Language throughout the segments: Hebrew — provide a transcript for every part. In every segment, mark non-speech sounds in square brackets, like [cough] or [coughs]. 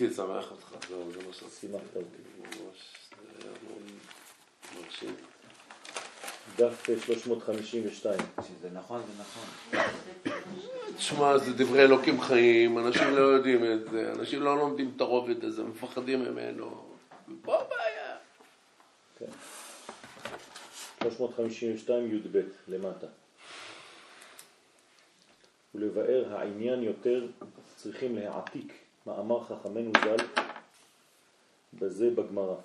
רציתי לצמח אותך, זהו, זה מה שרציתי. שימחת אותי. ממש, זה היה מאוד מרשים. דף 352. שזה נכון, זה נכון. תשמע, זה דברי אלוקים חיים, אנשים לא יודעים את זה, אנשים לא לומדים את הרובד הזה, מפחדים ממנו. פה הבעיה. 352 י"ב למטה. ולבאר העניין יותר צריכים להעתיק מאמר חכמנו ז"ל בזה בגמרא,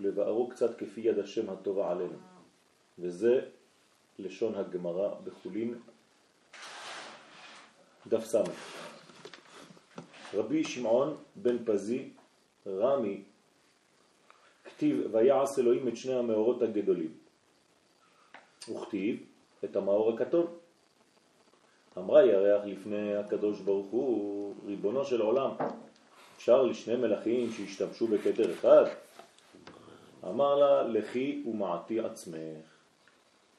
ולבארו קצת כפי יד השם הטובה עלינו. וזה לשון הגמרא בחולין דף ס'. רבי שמעון בן פזי רמי כתיב ויעש אלוהים את שני המאורות הגדולים וכתיב את המאור הכתום אמרה ירח לפני הקדוש ברוך הוא ריבונו של עולם אפשר לשני מלכים שהשתמשו בכתר אחד? אמר לה לכי ומעטי עצמך.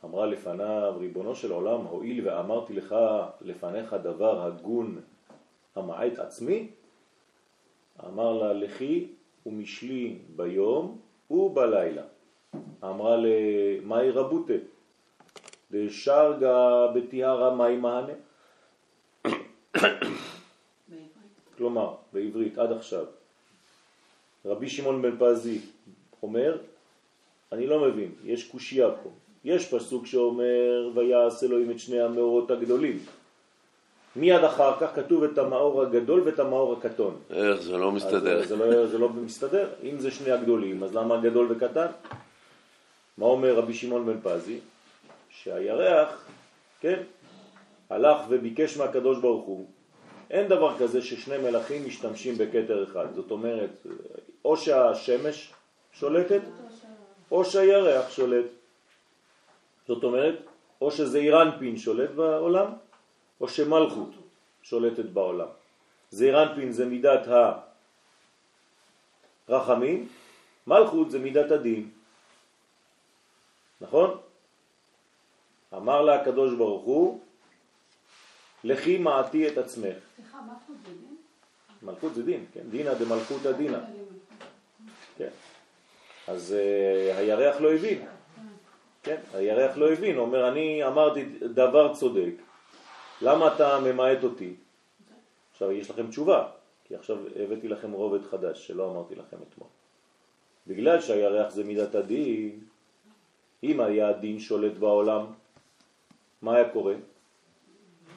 אמרה לפניו ריבונו של עולם הואיל ואמרתי לך לפניך דבר הגון המעט עצמי? אמר לה לכי ומשלי ביום ובלילה. אמרה למאי רבותה דשרגה בתיארה מאי מענה כלומר בעברית עד עכשיו רבי שמעון בן פזי אומר אני לא מבין, יש קושייה פה יש פסוק שאומר ויעש אלוהים את שני המאורות הגדולים מיד אחר כך כתוב את המאור הגדול ואת המאור הקטון איך, זה לא מסתדר. אז זה לא, זה לא מסתדר. אם זה שני הגדולים, אז למה גדול וקטן? מה אומר רבי שמעון בן פזי? שהירח, כן, הלך וביקש מהקדוש ברוך הוא. אין דבר כזה ששני מלכים משתמשים בכתר אחד. זאת אומרת, או שהשמש שולטת, או שהירח שולט. זאת אומרת, או שזה אירנפין שולט בעולם, או שמלכות שולטת בעולם. זעירנפין זה מידת הרחמים, מלכות זה מידת הדין. נכון? אמר לה הקדוש ברוך הוא, לכי מעטי את עצמך. סליחה, פה זה דין? מלכות זה דין, כן? דינא דמלכותא דינא. כן. אז uh, הירח לא הבין. כן, הירח לא הבין, הוא אומר, אני אמרתי דבר צודק, למה אתה ממעט אותי? עכשיו יש לכם תשובה, כי עכשיו הבאתי לכם רובד חדש שלא אמרתי לכם אתמול. בגלל שהירח זה מידת הדין, אם היה הדין שולט בעולם, מה היה קורה?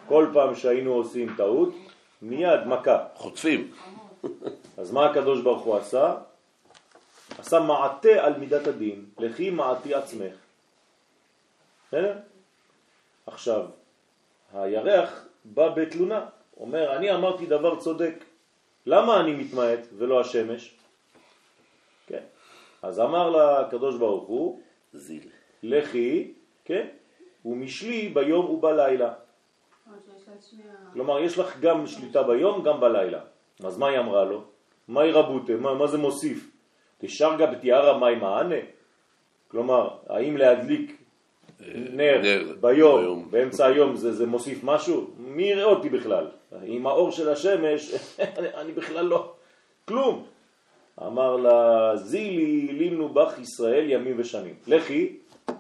כל פעם שהיינו עושים טעות, מיד מכה. חוטפים. אז מה הקדוש ברוך הוא עשה? עשה מעטה על מידת הדין, לכי מעטי עצמך. בסדר? עכשיו, הירח בא בתלונה, אומר, אני אמרתי דבר צודק, למה אני מתמעט ולא השמש? כן. אז אמר לה הקדוש ברוך הוא, זיל. לכי, כן, ומשלי ביום ובלילה. כלומר, יש לך גם שליטה ביום, גם בלילה. אז מה היא אמרה לו? מהי רבותה? מה, מה זה מוסיף? תשרגה בתיארה מהי מענה? כלומר, האם להדליק נר, נר ביום, ביום. באמצע היום זה, זה מוסיף משהו? מי יראה אותי בכלל? עם האור של השמש, [laughs] אני, אני בכלל לא, כלום. אמר לה, זילי לימנו בך ישראל ימים ושנים. לכי,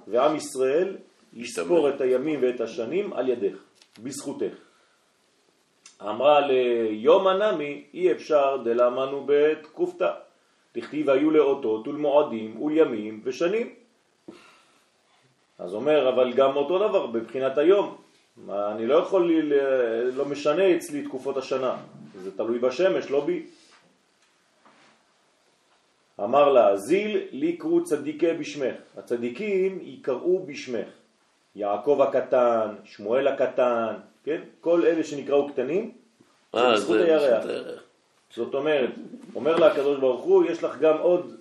ועם ישראל יספור. את הימים ואת השנים על ידך, בזכותך. אמרה ליום הנמי, אי אפשר דלמנו בתקופתא. תכתיב היו לאותות ולמועדים ולימים ושנים. אז אומר, אבל גם אותו דבר בבחינת היום. מה, אני לא יכול, לי, לא משנה אצלי תקופות השנה. זה תלוי בשמש, לא בי. אמר לה, זיל לי קרו צדיקי בשמך. הצדיקים יקראו בשמך. יעקב הקטן, שמואל הקטן, כן? כל אלה שנקראו קטנים, זה אה, בזכות זה הירח. בזכות הירח. זאת אומרת, אומר לה הקדוש ברוך הוא, יש לך גם עוד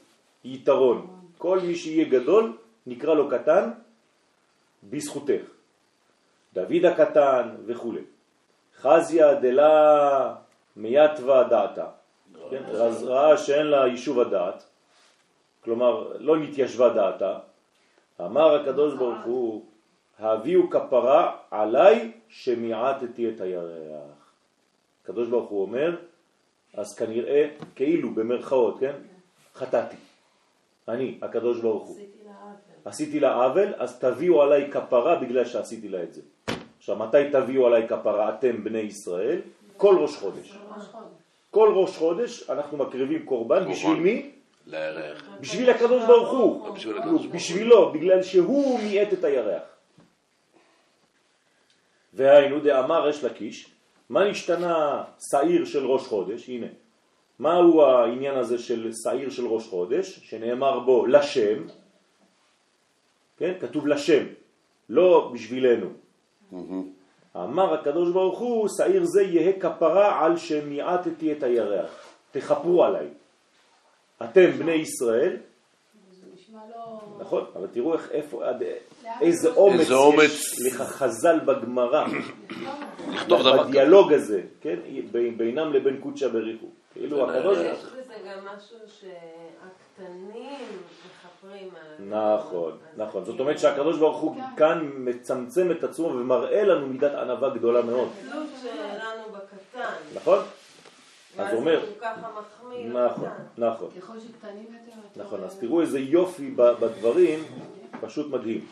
יתרון. כל מי שיהיה גדול, נקרא לו קטן, בזכותך. דוד הקטן וכו'. חזיה דלה מייתווה דעתה. כן? אז ראה שאין לה יישוב הדעת, כלומר לא נתיישבה דעתה, אמר הקדוש ברוך הוא, הביאו כפרה עליי שמיעטתי את הירח. הקדוש ברוך הוא אומר, אז כנראה, כאילו, במרכאות, כן? חטאתי. אני, הקדוש ברוך הוא. עשיתי לה עוול. עשיתי לה עוול, אז תביאו עליי כפרה בגלל שעשיתי לה את זה. עכשיו, מתי תביאו עליי כפרה אתם בני ישראל? כל ראש חודש. כל ראש חודש אנחנו מקריבים קורבן. בשביל מי? לירח. בשביל הקדוש ברוך הוא. בשביל הקדוש ברוך הוא. בשבילו, בגלל שהוא מיעט את הירח. והיינו דאמר יש לקיש, מה נשתנה שעיר של ראש חודש? הנה. מהו העניין הזה של שעיר של ראש חודש, שנאמר בו לשם, כן? כתוב לשם, לא בשבילנו. אמר הקדוש ברוך הוא, שעיר זה יהא כפרה על שמיעטתי את הירח. תחפרו עליי. אתם בני ישראל. נכון, אבל תראו איך, איפה, עד, איזה זה אומץ איזה אומץ. יש לך חז"ל בגמרא, לכתוב דבר כזה. בדיאלוג הזה, כן, ב- בינם לבין קודשא בריחו. כאילו זה הקדוש נהדר. יש בזה גם משהו שהקטנים מכפרים על... נכון, נכון. זאת אומרת שהקדוש ברוך הוא כן. כאן מצמצם את עצמו ומראה לנו מידת ענווה גדולה מאוד, התלות שלנו בקטן. נכון? אז הוא אומר, נכון. נכון. ככל שקטנים יותר... נכון, אז תראו איזה יופי בדברים, פשוט מדהים.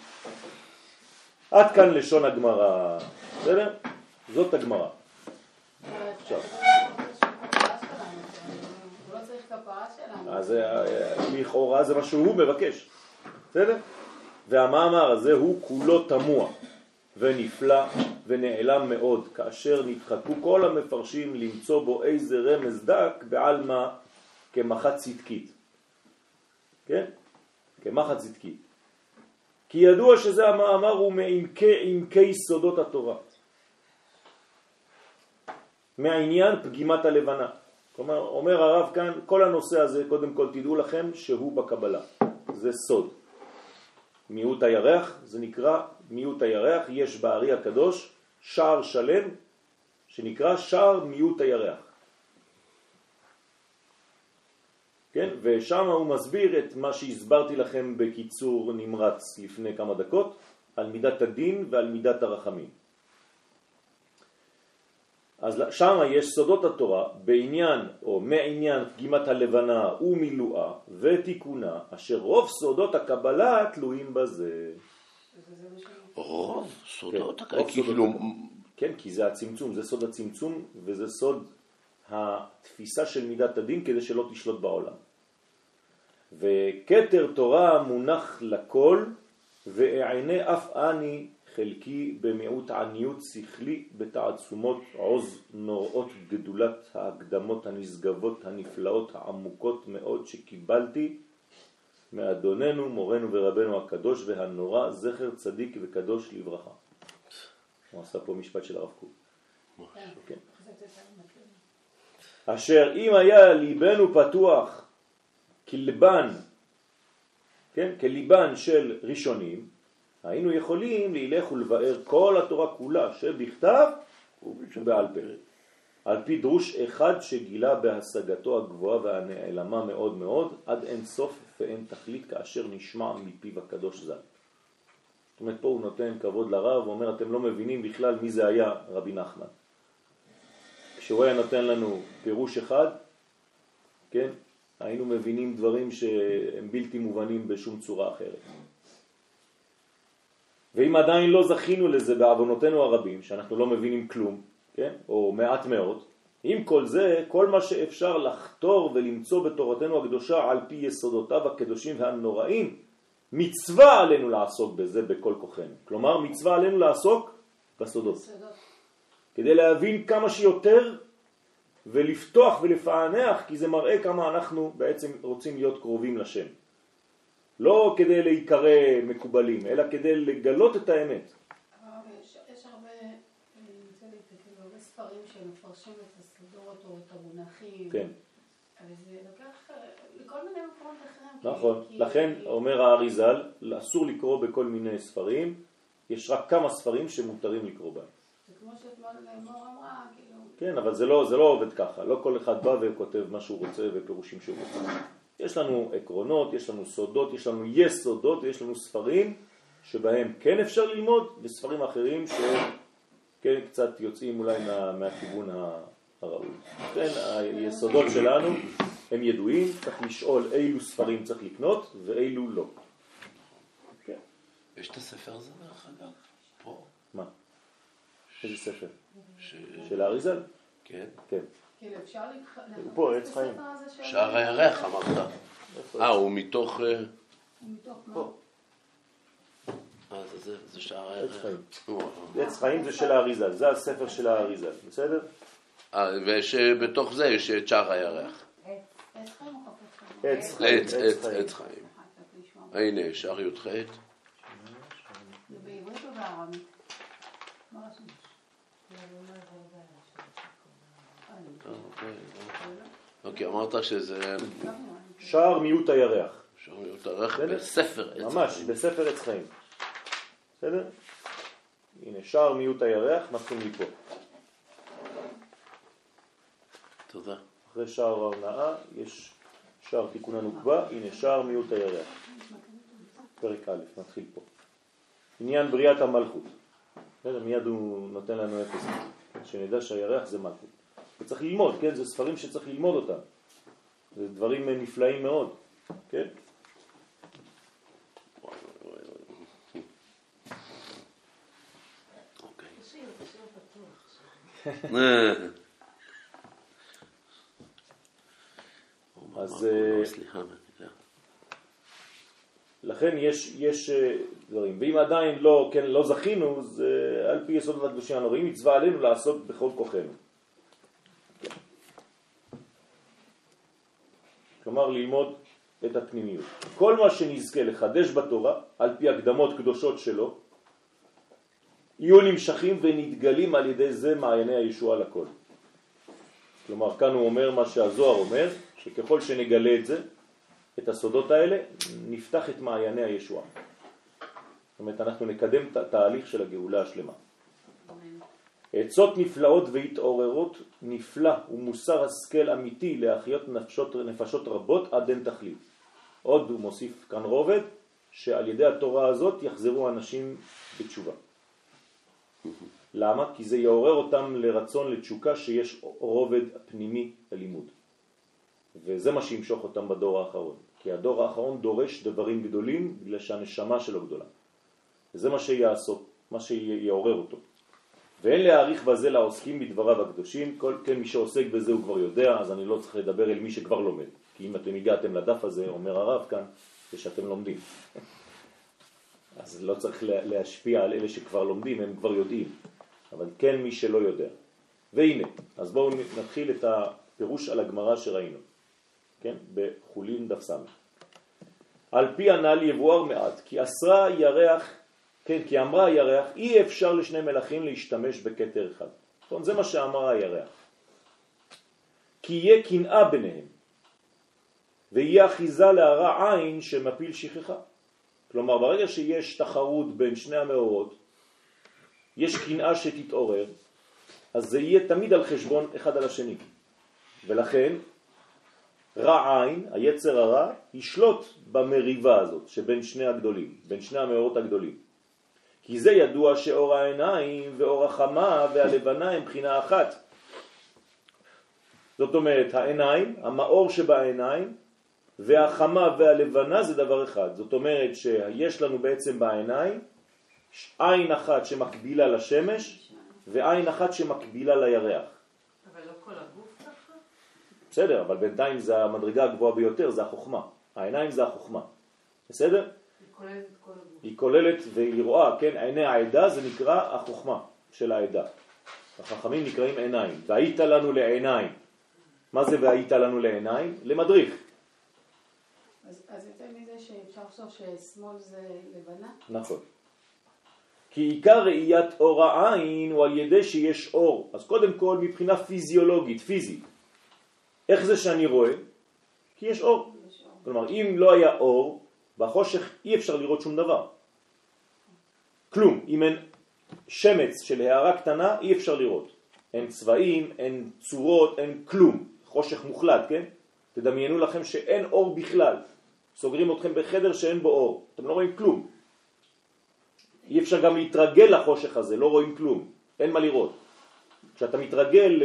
עד כאן לשון הגמרא, בסדר? זאת הגמרא. עכשיו. אז אה, לכאורה זה מה שהוא מבקש, בסדר? והמאמר הזה הוא כולו תמוה ונפלא ונעלם מאוד, כאשר נדחקו כל המפרשים למצוא בו איזה רמז דק בעלמא כמחת צדקית, כן? כמחת צדקית. כי ידוע שזה המאמר הוא מעמקי עמקי סודות התורה. מהעניין פגימת הלבנה. כלומר, אומר הרב כאן, כל הנושא הזה, קודם כל תדעו לכם שהוא בקבלה. זה סוד. מיעוט הירח, זה נקרא מיעוט הירח, יש בארי הקדוש שער שלם שנקרא שער מיעוט הירח. כן? ושם הוא מסביר את מה שהסברתי לכם בקיצור נמרץ לפני כמה דקות, על מידת הדין ועל מידת הרחמים. אז שם יש סודות התורה בעניין או מעניין פגימת הלבנה ומילואה ותיקונה, אשר רוב סודות הקבלה תלויים בזה. רוב סודות כן, כאילו. כן, כי זה הצמצום, זה סוד הצמצום וזה סוד התפיסה של מידת הדין כדי שלא תשלוט בעולם. וכתר תורה מונח לכל ואענה אף אני חלקי במיעוט עניות שכלי בתעצומות עוז נוראות גדולת ההקדמות הנשגבות הנפלאות העמוקות מאוד שקיבלתי מאדוננו מורנו ורבנו הקדוש והנורא זכר צדיק וקדוש לברכה. הוא עשה פה משפט של הרב קוק. כן. אשר אם היה ליבנו פתוח כלבן, כן, כליבן של ראשונים, היינו יכולים להילך ולבאר כל התורה כולה שבכתב ובעל פה. על פי דרוש אחד שגילה בהשגתו הגבוהה והנעלמה מאוד מאוד, עד אין סוף ואין תכלית כאשר נשמע מפיו הקדוש ז"ל. זאת אומרת, פה הוא נותן כבוד לרב, הוא אומר, אתם לא מבינים בכלל מי זה היה רבי נחמן. כשהוא היה נותן לנו פירוש אחד, כן, היינו מבינים דברים שהם בלתי מובנים בשום צורה אחרת. ואם עדיין לא זכינו לזה בעוונותינו הרבים, שאנחנו לא מבינים כלום, כן? או מעט מאוד, עם כל זה, כל מה שאפשר לחתור ולמצוא בתורתנו הקדושה על פי יסודותיו הקדושים והנוראים, מצווה עלינו לעסוק בזה בכל כוחנו. כלומר, מצווה עלינו לעסוק בסודות. כדי להבין כמה שיותר ולפתוח ולפענח, כי זה מראה כמה אנחנו בעצם רוצים להיות קרובים לשם. לא כדי להיקרא מקובלים, אלא כדי לגלות את האמת. הרב, יש יש הרבה, אני רוצה להתקל, הרבה ספרים שמפרשים את הסודות או את המונחים. כן, אבל זה לוקח אה, לכל מיני מקומות אחרים. נכון. כי- לכן כי- אומר האריזל, אסור לקרוא בכל מיני ספרים, יש רק כמה ספרים שמותרים לקרוא בהם. זה כמו שאתמול מור אמרה, כאילו, כן, אבל זה לא, זה לא עובד ככה, לא כל אחד בא וכותב מה שהוא רוצה ופירושים שהוא רוצה. יש לנו עקרונות, יש לנו סודות, יש לנו יסודות, יש לנו ספרים שבהם כן אפשר ללמוד, וספרים אחרים שכן קצת יוצאים אולי מה, מהכיוון הראוי. לכן היסודות שלנו הם ידועים, צריך לשאול אילו ספרים צריך לקנות ואילו לא. כן. יש את הספר הזה דרך אגב? פה. מה? איזה ספר? ש... של האריזל? כן. כן. כאילו אפשר לחפש הוא פה, את. הספר הזה של- שער הירח אמרת. אה, הוא מתוך... אה, מתוך מה? אה, זה שער עץ הירח. חיים. וואו. עץ חיים זה של האריזל, זה הספר של האריזל, בסדר? אה, ושבתוך זה יש את שער הירח. עץ חיים? עץ חיים. אה. הנה, שער י"ח. זה בעברית או בערבית? מה רשום? אה, אה, אוקיי, אמרת שזה. שער מיעוט הירח, שער י"ח בסדר? בספר עץ ממש, חיים. בספר עץ חיים. בסדר? הנה, שער מיעוט הירח, מתחיל מפה. תודה. אחרי שער ההונאה יש שער תיקון הנוקבה, הנה שער מיעוט הירח. פרק א', נתחיל פה. עניין בריאת המלכות. בסדר, מיד הוא נותן לנו אפס, שנדע שהירח זה מלכות. וצריך ללמוד, כן? זה ספרים שצריך ללמוד אותם. זה דברים נפלאים מאוד, כן? וואי, וואי, וואי. אוקיי. תשאיר, תשאיר פתוח. אה. אז, אה, אה, יודע. לכן יש, יש אה, דברים. ואם עדיין לא, כן, לא זכינו, אז אה, על פי יסודות הקדושים הנוראים, מצווה עלינו לעשות בכל כוחנו. כלומר, ללמוד את הפנימיות. כל מה שנזכה לחדש בתורה, על פי הקדמות קדושות שלו, יהיו נמשכים ונתגלים על ידי זה מעייני הישועה לכל. כלומר, כאן הוא אומר מה שהזוהר אומר, שככל שנגלה את זה, את הסודות האלה, נפתח את מעייני הישועה. זאת אומרת, אנחנו נקדם את התהליך של הגאולה השלמה. עצות נפלאות והתעוררות נפלא ומוסר השכל אמיתי להחיות נפשות, נפשות רבות עד אין תכלית. עוד הוא מוסיף כאן רובד, שעל ידי התורה הזאת יחזרו אנשים בתשובה. למה? כי זה יעורר אותם לרצון לתשוקה שיש רובד פנימי ללימוד. וזה מה שימשוך אותם בדור האחרון. כי הדור האחרון דורש דברים גדולים בגלל שהנשמה שלו גדולה. וזה מה שיעשות, מה שיעורר אותו. ואין להעריך בזה לעוסקים בדבריו הקדושים, כל כן מי שעוסק בזה הוא כבר יודע, אז אני לא צריך לדבר אל מי שכבר לומד. כי אם אתם הגעתם לדף הזה, אומר הרב כאן, זה שאתם לומדים. אז לא צריך לה- להשפיע על אלה שכבר לומדים, הם כבר יודעים. אבל כן מי שלא יודע. והנה, אז בואו נתחיל את הפירוש על הגמרא שראינו, כן? בחולין דף סמך. על פי הנ"ל יבואר מעט, כי אסרה ירח, כן, כי אמרה הירח, אי אפשר לשני מלכים להשתמש בכתר אחד. נכון? זה מה שאמרה הירח. כי יהיה קנאה ביניהם, ויהיה אחיזה להרע עין שמפיל שכחה. כלומר, ברגע שיש תחרות בין שני המאורות, יש קנאה שתתעורר, אז זה יהיה תמיד על חשבון אחד על השני. ולכן רע עין, היצר הרע, ישלוט במריבה הזאת שבין שני הגדולים, בין שני המאורות הגדולים. כי זה ידוע שאור העיניים ואור החמה והלבנה הם בחינה אחת. זאת אומרת, העיניים, המאור שבעיניים, והחמה והלבנה זה דבר אחד. זאת אומרת שיש לנו בעצם בעיניים עין אחת שמקבילה לשמש ועין אחת שמקבילה לירח. אבל לא כל הגוף ככה? בסדר, אבל בינתיים זה המדרגה הגבוהה ביותר, זה החוכמה. העיניים זה החוכמה. בסדר? היא כוללת את כל הגוף. היא כוללת והיא רואה, כן, עיני העדה זה נקרא החוכמה של העדה. החכמים נקראים עיניים. והיית לנו לעיניים. מה זה והיית לנו לעיניים? למדריך. שאפשר לחשוב ששמאל זה לבנה? נכון. כי עיקר ראיית אור העין הוא על ידי שיש אור. אז קודם כל מבחינה פיזיולוגית, פיזית. איך זה שאני רואה? כי יש אור. יש אור. כלומר, אם לא היה אור, בחושך אי אפשר לראות שום דבר. כלום. אם אין שמץ של הערה קטנה, אי אפשר לראות. אין צבעים, אין צורות, אין כלום. חושך מוחלט, כן? תדמיינו לכם שאין אור בכלל. סוגרים אתכם בחדר שאין בו אור. אתם לא רואים כלום. אי אפשר גם להתרגל לחושך הזה, לא רואים כלום. אין מה לראות. כשאתה מתרגל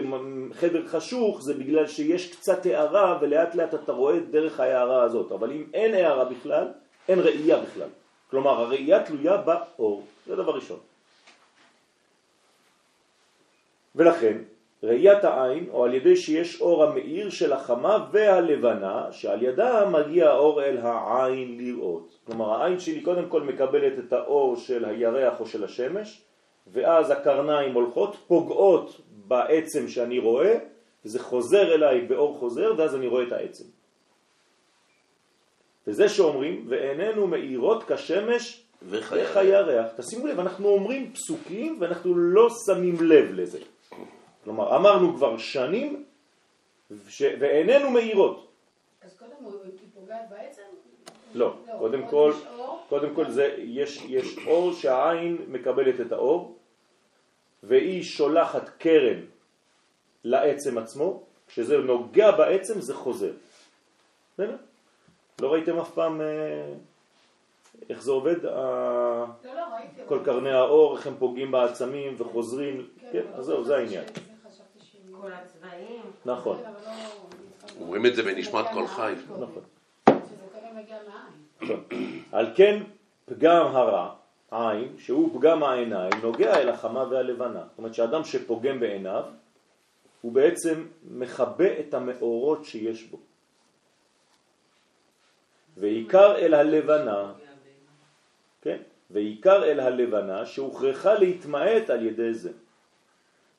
לחדר חשוך זה בגלל שיש קצת הערה ולאט לאט אתה רואה דרך ההערה הזאת, אבל אם אין הערה בכלל, אין ראייה בכלל. כלומר הראייה תלויה באור, זה דבר ראשון. ולכן ראיית העין, או על ידי שיש אור המאיר של החמה והלבנה, שעל ידה מגיע האור אל העין לראות. כלומר העין שלי קודם כל מקבלת את האור של הירח או של השמש, ואז הקרניים הולכות, פוגעות בעצם שאני רואה, וזה חוזר אליי באור חוזר, ואז אני רואה את העצם. וזה שאומרים, ואיננו מאירות כשמש וחיי תשימו לב, אנחנו אומרים פסוקים ואנחנו לא שמים לב לזה. כלומר, אמרנו כבר שנים, ש... ואיננו מאירות. אז קודם היא פוגעת בעצם? לא, לא קודם כל, קודם כל זה, יש, יש אור שהעין מקבלת את האור, והיא שולחת קרן לעצם עצמו, כשזה נוגע בעצם זה חוזר. בסדר? לא ראיתם אף פעם אה, איך זה עובד? לא, לא, ראיתי. כל קרני האור, איך הם פוגעים בעצמים וחוזרים, כן, כן אז זהו, זה העניין. כל הצבעים. נכון. לא- אומרים את זה בנשמת כל חי. נכון. [coughs] על כן פגם הרע, עין, שהוא פגם העיניים, נוגע אל החמה והלבנה. זאת אומרת שאדם שפוגם בעיניו, הוא בעצם מכבה את המאורות שיש בו. ועיקר אל הלבנה, כן? ועיקר אל הלבנה שהוכרחה להתמעט על ידי זה.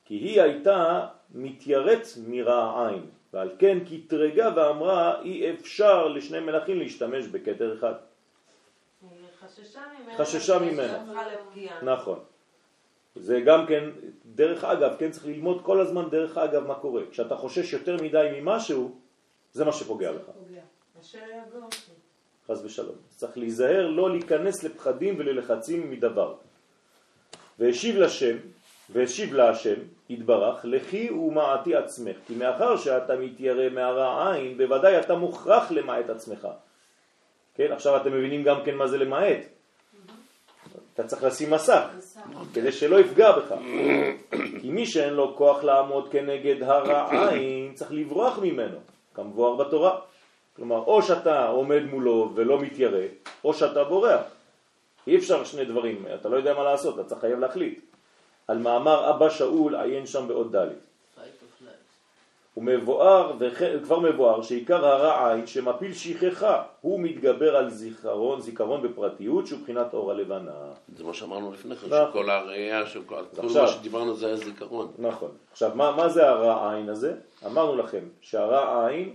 כי היא הייתה מתייראת מרע עין, ועל כן קטרגה ואמרה אי אפשר לשני מלאכים להשתמש בכתר אחד. חששה ממנה. נכון. זה גם כן, דרך אגב, כן צריך ללמוד כל הזמן דרך אגב מה קורה. כשאתה חושש יותר מדי ממשהו, זה מה שפוגע לך. חס ושלום. צריך להיזהר לא להיכנס לפחדים וללחצים מדבר. והשיב לשם, והשיב לה השם, התברך, לכי ומעתי עצמך, כי מאחר שאתה מתיירא מהרע עין, בוודאי אתה מוכרח למעט עצמך. כן, עכשיו אתם מבינים גם כן מה זה למעט. אתה צריך לשים מסך, כדי שלא יפגע בך. כי מי שאין לו כוח לעמוד כנגד הרע עין, צריך לברוח ממנו, כמבואר בתורה. כלומר, או שאתה עומד מולו ולא מתיירא, או שאתה בורח. אי אפשר שני דברים, אתה לא יודע מה לעשות, אתה צריך חייב להחליט. על מאמר אבא שאול עיין שם בעוד ד'. הוא מבואר, וכבר מבואר, שעיקר הרע עין שמפיל שכחה, הוא מתגבר על זיכרון, זיכרון בפרטיות שהוא בחינת אור הלבנה. זה מה שאמרנו לפני כן, נכון. שכל הראייה, שכל מה שדיברנו זה היה זיכרון. נכון. עכשיו, מה, מה זה הרע עין הזה? אמרנו לכם שהרע עין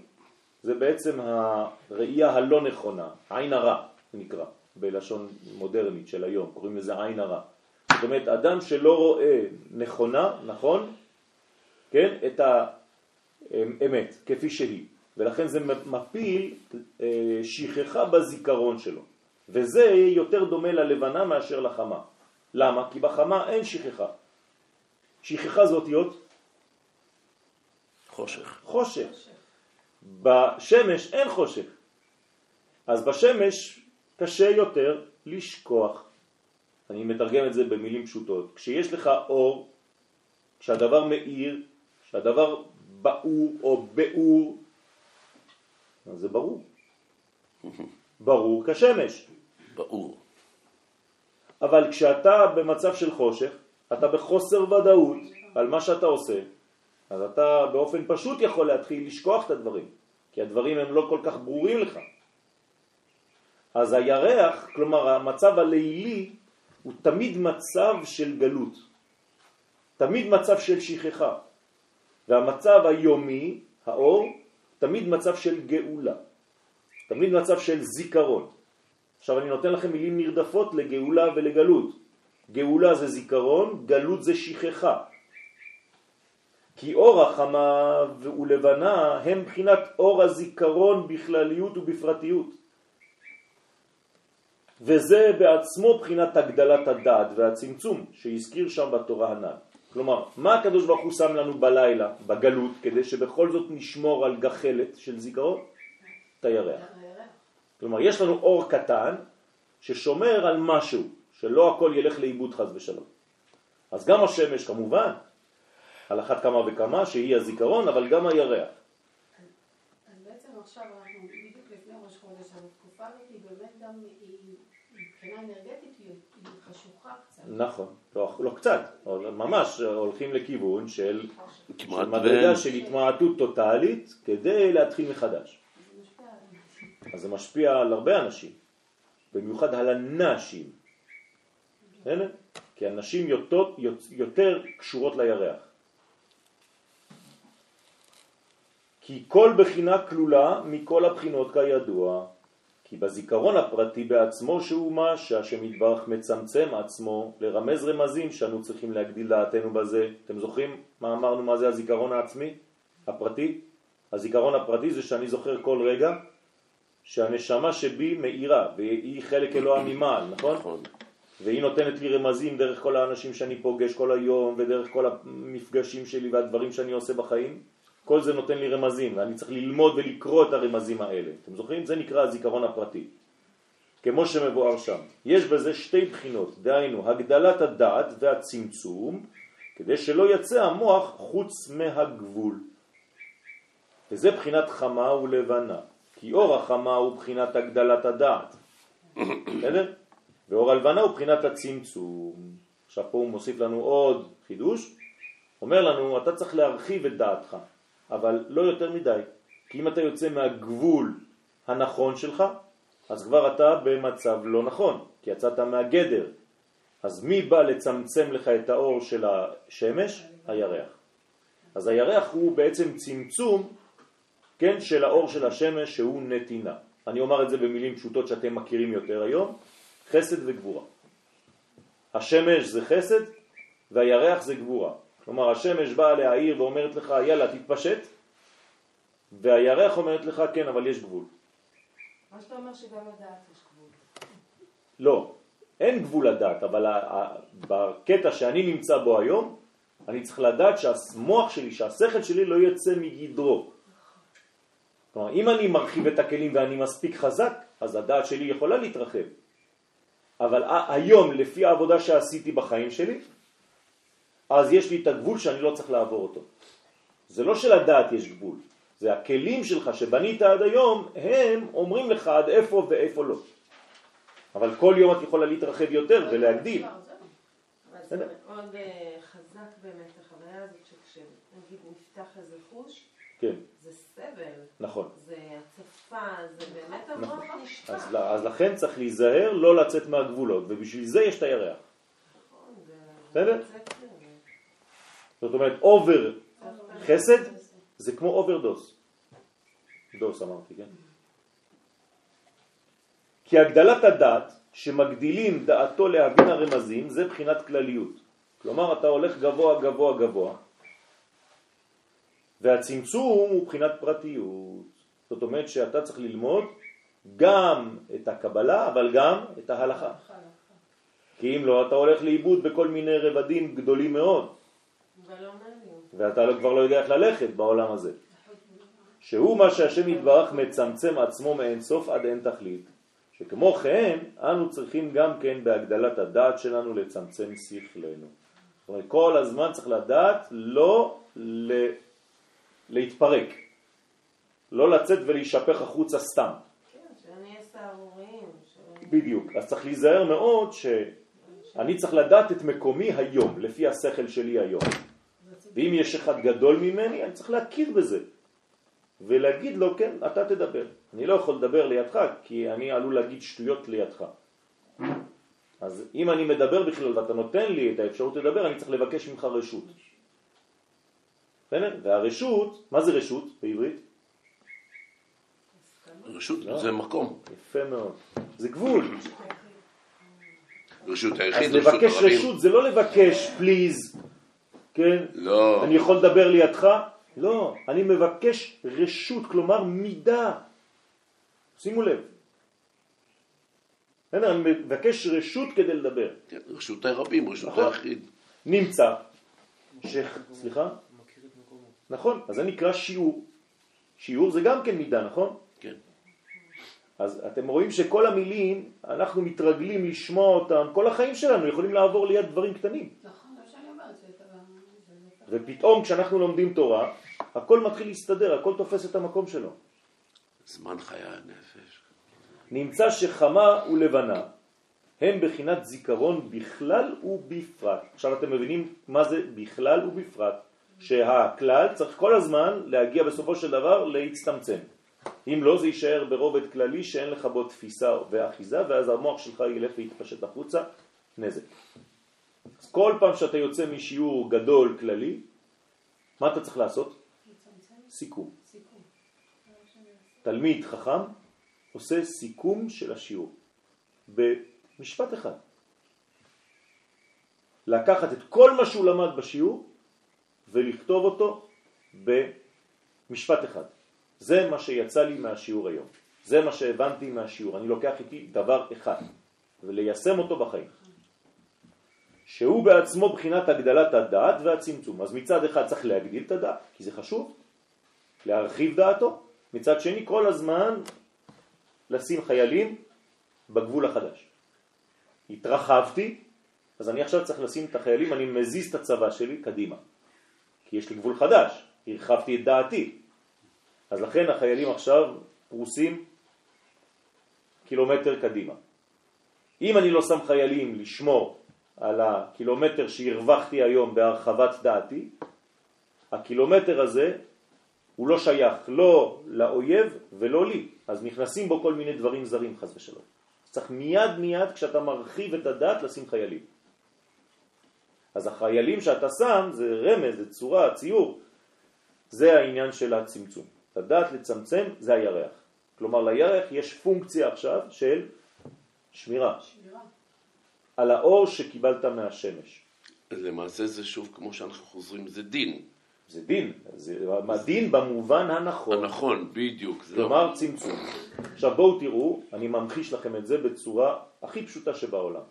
זה בעצם הראייה הלא נכונה, עין הרע זה נקרא, בלשון מודרנית של היום, קוראים לזה עין הרע. זאת אומרת, אדם שלא רואה נכונה, נכון, כן, את האמת כפי שהיא, ולכן זה מפיל אה, שכחה בזיכרון שלו, וזה יותר דומה ללבנה מאשר לחמה. למה? כי בחמה אין שכחה. שכחה זה אותיות? חושך. חושך. בשמש אין חושך. אז בשמש קשה יותר לשכוח. אני מתרגם את זה במילים פשוטות. כשיש לך אור, כשהדבר מאיר, כשהדבר באור או באור, אז זה ברור. ברור כשמש. ברור. אבל כשאתה במצב של חושך, אתה בחוסר ודאות על מה שאתה עושה, אז אתה באופן פשוט יכול להתחיל לשכוח את הדברים, כי הדברים הם לא כל כך ברורים לך. אז הירח, כלומר המצב הלילי, הוא תמיד מצב של גלות, תמיד מצב של שכחה, והמצב היומי, האור, תמיד מצב של גאולה, תמיד מצב של זיכרון. עכשיו אני נותן לכם מילים נרדפות לגאולה ולגלות. גאולה זה זיכרון, גלות זה שכחה. כי אור החמה ולבנה הם בחינת אור הזיכרון בכלליות ובפרטיות. וזה בעצמו בחינת הגדלת הדעת והצמצום שהזכיר שם בתורה הנ"ל. כלומר, מה הקדוש ברוך הוא שם לנו בלילה, בגלות, כדי שבכל זאת נשמור על גחלת של זיכרון? את הירח. כלומר, יש לנו אור קטן ששומר על משהו, שלא הכל ילך לאיבוד חז ושלום. אז גם השמש כמובן, על אחת כמה וכמה שהיא הזיכרון, אבל גם הירח. אז בעצם עכשיו אנחנו בדיוק לפני ראש חודש, התקופה הזאת היא באמת גם, מבחינה אנרגטית היא חשוכה קצת. נכון, לא, לא קצת, ממש הולכים לכיוון של, מדרגה. של התמעטות טוטאלית כדי להתחיל מחדש. אז זה משפיע על הרבה אנשים, במיוחד על הנשים. כי הנשים יותר, יותר קשורות לירח. כי כל בחינה כלולה מכל הבחינות כידוע, כי בזיכרון הפרטי בעצמו שהוא מה שהשם יתברך מצמצם עצמו לרמז רמזים שאנו צריכים להגדיל דעתנו בזה. אתם זוכרים מה אמרנו מה זה הזיכרון העצמי? הפרטי? הזיכרון הפרטי זה שאני זוכר כל רגע שהנשמה שבי מאירה והיא חלק אלוה ממעל, נכון? נכון. והיא נותנת לי רמזים דרך כל האנשים שאני פוגש כל היום ודרך כל המפגשים שלי והדברים שאני עושה בחיים. כל זה נותן לי רמזים ואני צריך ללמוד ולקרוא את הרמזים האלה. אתם זוכרים? זה נקרא הזיכרון הפרטי. כמו שמבואר שם. יש בזה שתי בחינות, דהיינו הגדלת הדעת והצמצום, כדי שלא יצא המוח חוץ מהגבול. וזה בחינת חמה ולבנה, כי אור החמה הוא בחינת הגדלת הדעת. בסדר? ואור הלבנה הוא בחינת הצמצום. עכשיו פה הוא מוסיף לנו עוד חידוש, אומר לנו, אתה צריך להרחיב את דעתך, אבל לא יותר מדי, כי אם אתה יוצא מהגבול הנכון שלך, אז כבר אתה במצב לא נכון, כי יצאת מהגדר. אז מי בא לצמצם לך את האור של השמש? הירח. אז הירח הוא בעצם צמצום, כן, של האור של השמש שהוא נתינה. אני אומר את זה במילים פשוטות שאתם מכירים יותר היום, חסד וגבורה. השמש זה חסד והירח זה גבורה. כלומר השמש באה להעיר ואומרת לך יאללה תתפשט והירח אומרת לך כן אבל יש גבול. מה שאתה אומר שגם לדעת יש גבול. לא, אין גבול לדעת, אבל בקטע שאני נמצא בו היום, אני צריך לדעת שהמוח שלי, שהשכל שלי לא יצא מגדרו. כלומר, אם אני מרחיב את הכלים ואני מספיק חזק, אז הדעת שלי יכולה להתרחב. אבל היום, לפי העבודה שעשיתי בחיים שלי, אז יש לי את הגבול שאני לא צריך לעבור אותו. זה לא שלדעת יש גבול, זה הכלים שלך שבנית עד היום, הם אומרים לך עד איפה ואיפה לא. אבל כל יום את יכולה להתרחב יותר ולהגדיל. זה בסדר. מאוד אה, חזק באמת החוויה הזאת שכשנגיד נפתח איזה חוש, כן, זה סבל, נכון. זה הצפה, זה באמת המוח נכון. נשפע. אז, אז לכן צריך להיזהר לא לצאת מהגבולות, ובשביל זה יש את הירח. נכון, בסדר? זה. זאת אומרת, over חסד זה- כמו overdose. דוס אמרתי, כן? כי הגדלת הדעת, שמגדילים דעתו להבין הרמזים, זה בחינת כלליות. כלומר, אתה הולך גבוה, גבוה, גבוה, והצמצום הוא בחינת פרטיות. זאת אומרת שאתה צריך ללמוד גם את הקבלה, אבל גם את ההלכה. כי אם לא, אתה הולך לאיבוד בכל מיני רבדים גדולים מאוד. ואתה לא- כבר לא יודע איך ללכת בעולם הזה. שהוא מה שהשם יתברך מצמצם עצמו מאין סוף עד אין תכלית. שכמו כן, אנו צריכים גם כן בהגדלת הדעת שלנו לצמצם שכלנו. זאת אומרת, כל הזמן צריך לדעת לא ל... להתפרק, לא לצאת ולהישפך החוצה סתם. כן, בדיוק. אז צריך להיזהר מאוד שאני צריך לדעת את מקומי היום, לפי השכל שלי היום. ואם יש אחד גדול ממני, אני צריך להכיר בזה. ולהגיד לו, כן, אתה תדבר. אני לא יכול לדבר לידך, כי אני עלול להגיד שטויות לידך. אז אם אני מדבר בכלל ואתה נותן לי את האפשרות לדבר, אני צריך לבקש ממך רשות. בסדר? והרשות, מה זה רשות בעברית? רשות לא. זה מקום. יפה מאוד. זה גבול. רשות אז היחיד, רשות לבקש הרבים. רשות זה לא לבקש פליז, כן? לא. אני יכול לדבר לידך? לא, אני מבקש רשות, כלומר מידה. שימו לב. בסדר, אני מבקש רשות כדי לדבר. כן, רשות הרבים, רשות נכון. היחיד. נמצא, ש... סליחה? נכון, אז זה נקרא שיעור. שיעור זה גם כן מידה, נכון? כן. אז אתם רואים שכל המילים, אנחנו מתרגלים לשמוע אותם, כל החיים שלנו יכולים לעבור ליד דברים קטנים. נכון, זה מה שאני אומרת, שאתה- שזה ופתאום כשאנחנו לומדים תורה, הכל מתחיל להסתדר, הכל תופס את המקום שלו. זמן חיי הנפש. נמצא שחמה ולבנה הם בחינת זיכרון בכלל ובפרט. עכשיו אתם מבינים מה זה בכלל ובפרט, שהכלל צריך כל הזמן להגיע בסופו של דבר להצטמצם. אם לא זה יישאר ברובד כללי שאין לך בו תפיסה ואחיזה ואז המוח שלך ילך להתפשט החוצה, נזק. כל פעם שאתה יוצא משיעור גדול כללי, מה אתה צריך לעשות? סיכום. תלמיד חכם עושה סיכום של השיעור במשפט אחד. לקחת את כל מה שהוא למד בשיעור ולכתוב אותו במשפט אחד. זה מה שיצא לי מהשיעור היום. זה מה שהבנתי מהשיעור. אני לוקח איתי דבר אחד וליישם אותו בחיים. שהוא בעצמו בחינת הגדלת הדעת והצמצום. אז מצד אחד צריך להגדיל את הדעת, כי זה חשוב, להרחיב דעתו, מצד שני כל הזמן לשים חיילים בגבול החדש. התרחבתי, אז אני עכשיו צריך לשים את החיילים, אני מזיז את הצבא שלי קדימה, כי יש לי גבול חדש, הרחבתי את דעתי. אז לכן החיילים עכשיו פרוסים קילומטר קדימה. אם אני לא שם חיילים לשמור על הקילומטר שהרווחתי היום בהרחבת דעתי, הקילומטר הזה הוא לא שייך לא לאויב ולא לי, אז נכנסים בו כל מיני דברים זרים חס ושלום. צריך מיד מיד כשאתה מרחיב את הדעת לשים חיילים. אז החיילים שאתה שם זה רמז, זה צורה, ציור, זה העניין של הצמצום. לדעת לצמצם זה הירח. כלומר לירח יש פונקציה עכשיו של שמירה שמירה. על האור שקיבלת מהשמש. אז למעשה זה שוב, כמו שאנחנו חוזרים, זה דין. זה דין, זה דין במובן הנכון. הנכון, בדיוק. זה לא- כלומר צמצום. עכשיו בואו תראו, אני ממחיש לכם את זה בצורה הכי פשוטה שבעולם.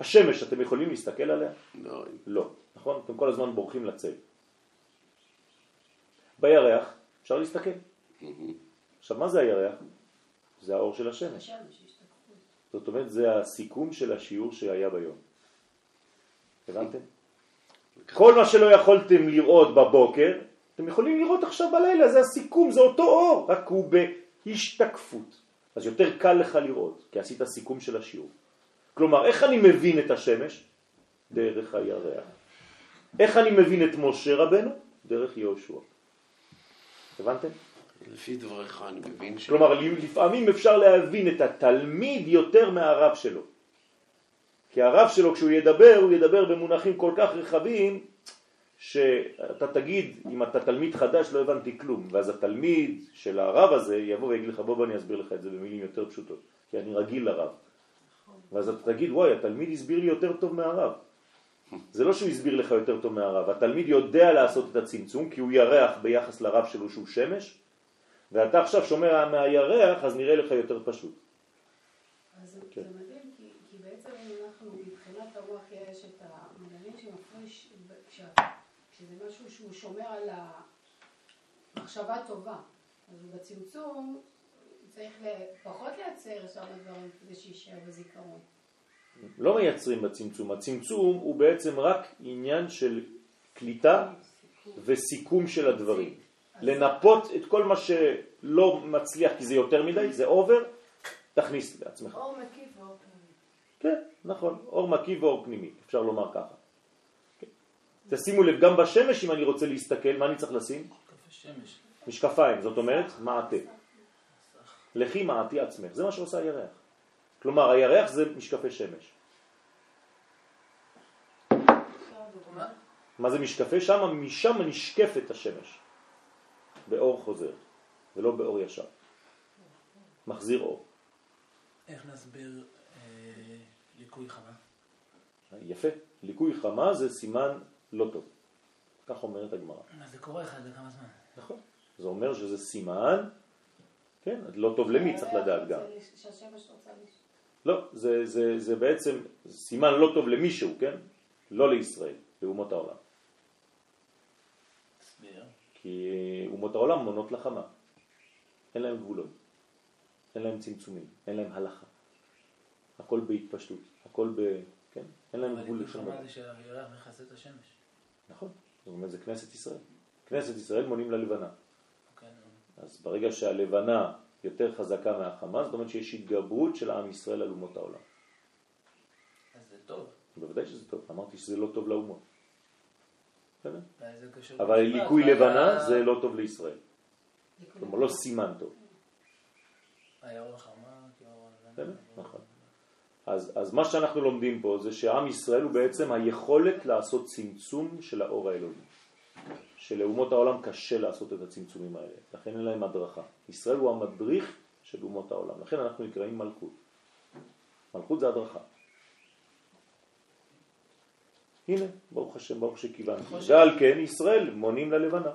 השמש, אתם יכולים להסתכל עליה? לא, לא, נכון? אתם כל הזמן בורחים לצל. בירח אפשר להסתכל. עכשיו, מה זה הירח? זה האור של השמש. השמש. זאת אומרת, זה הסיכום של השיעור שהיה ביום. הבנתם? כל מה שלא יכולתם לראות בבוקר, אתם יכולים לראות עכשיו בלילה, זה הסיכום, זה אותו אור, רק הוא בהשתקפות. אז יותר קל לך לראות, כי עשית סיכום של השיעור. כלומר, איך אני מבין את השמש? דרך הירח. איך אני מבין את משה רבנו? דרך יהושע. הבנתם? לפי דבריך אני מבין ש... כלומר, לפעמים אפשר להבין את התלמיד יותר מהרב שלו. כי הרב שלו כשהוא ידבר, הוא ידבר במונחים כל כך רחבים, שאתה תגיד, אם אתה תלמיד חדש לא הבנתי כלום, ואז התלמיד של הרב הזה יבוא ויגיד לך, בוא בוא אני אסביר לך את זה במילים יותר פשוטות, כי אני רגיל לרב. ואז אתה תגיד, וואי, התלמיד הסביר לי יותר טוב מהרב. זה לא שהוא הסביר לך יותר טוב מהרב, התלמיד יודע לעשות את הצמצום, כי הוא ירח ביחס לרב שלו שהוא שמש, ואתה עכשיו שומע מהירח, אז נראה לך יותר פשוט. אז כן. זה מדהים, כי, כי בעצם אנחנו, מבחינת הרוח יש את המדענים שמפריש, כשזה משהו שהוא שומר על המחשבה טובה. אז בצמצום צריך פחות לייצר שם דברים כדי שיישאר בזיכרון. לא מייצרים בצמצום, הצמצום הוא בעצם רק עניין של קליטה וסיכום של הדברים. לנפות את כל מה שלא מצליח כי זה יותר מדי, זה אובר, תכניס לעצמך. אור מקיף ואור פנימי. כן, נכון, אור מקיף ואור פנימי, אפשר לומר ככה. כן. תשימו לב, גם בשמש אם אני רוצה להסתכל, מה אני צריך לשים? שמש. משקפיים, זאת אומרת מעטה. לכי מעטי עצמך, זה מה שעושה הירח. כלומר, הירח זה משקפי שמש. מה זה משקפי? שם, משם נשקפת השמש. באור חוזר, ולא באור ישר. מחזיר אור. איך נסביר אה, ליקוי חמה? יפה. ליקוי חמה זה סימן לא טוב. כך אומרת הגמרא. מה זה קורה אחד לכמה זמן? נכון. זה אומר שזה סימן, כן, לא טוב למי צריך לדעת גם. זה שהשמש רוצה לש... לא, זה, זה, זה בעצם סימן לא טוב למישהו, כן? לא לישראל, לאומות העולם. כי אומות העולם מונות לחמה. אין להם גבולות, אין להם צמצומים, אין להם הלכה. הכל בהתפשטות, הכל ב... כן? אין להם אבל גבול לשום דבר. זה שהירח מכסה את השמש. נכון, זאת אומרת זה כנסת ישראל. כנסת ישראל מונים ללבנה. כן, אז ברגע שהלבנה יותר חזקה מהחמה, זאת אומרת שיש התגברות של עם ישראל על אומות העולם. אז זה טוב. בוודאי שזה טוב, אמרתי שזה לא טוב לאומות. בסדר? אולי זה קשור אבל ליקוי לבנה זה לא טוב לישראל. כלומר לא סימן טוב. הלבן. נכון. אז, אז מה שאנחנו לומדים פה זה שעם ישראל הוא בעצם היכולת לעשות צמצום של האור האלוהי. שלאומות העולם קשה לעשות את הצמצומים האלה, לכן אין להם הדרכה. ישראל הוא המדריך של אומות העולם, לכן אנחנו נקראים מלכות. מלכות זה הדרכה. הנה, ברוך השם, ברוך שכיוונתי. ועל כן ישראל מונים ללבנה.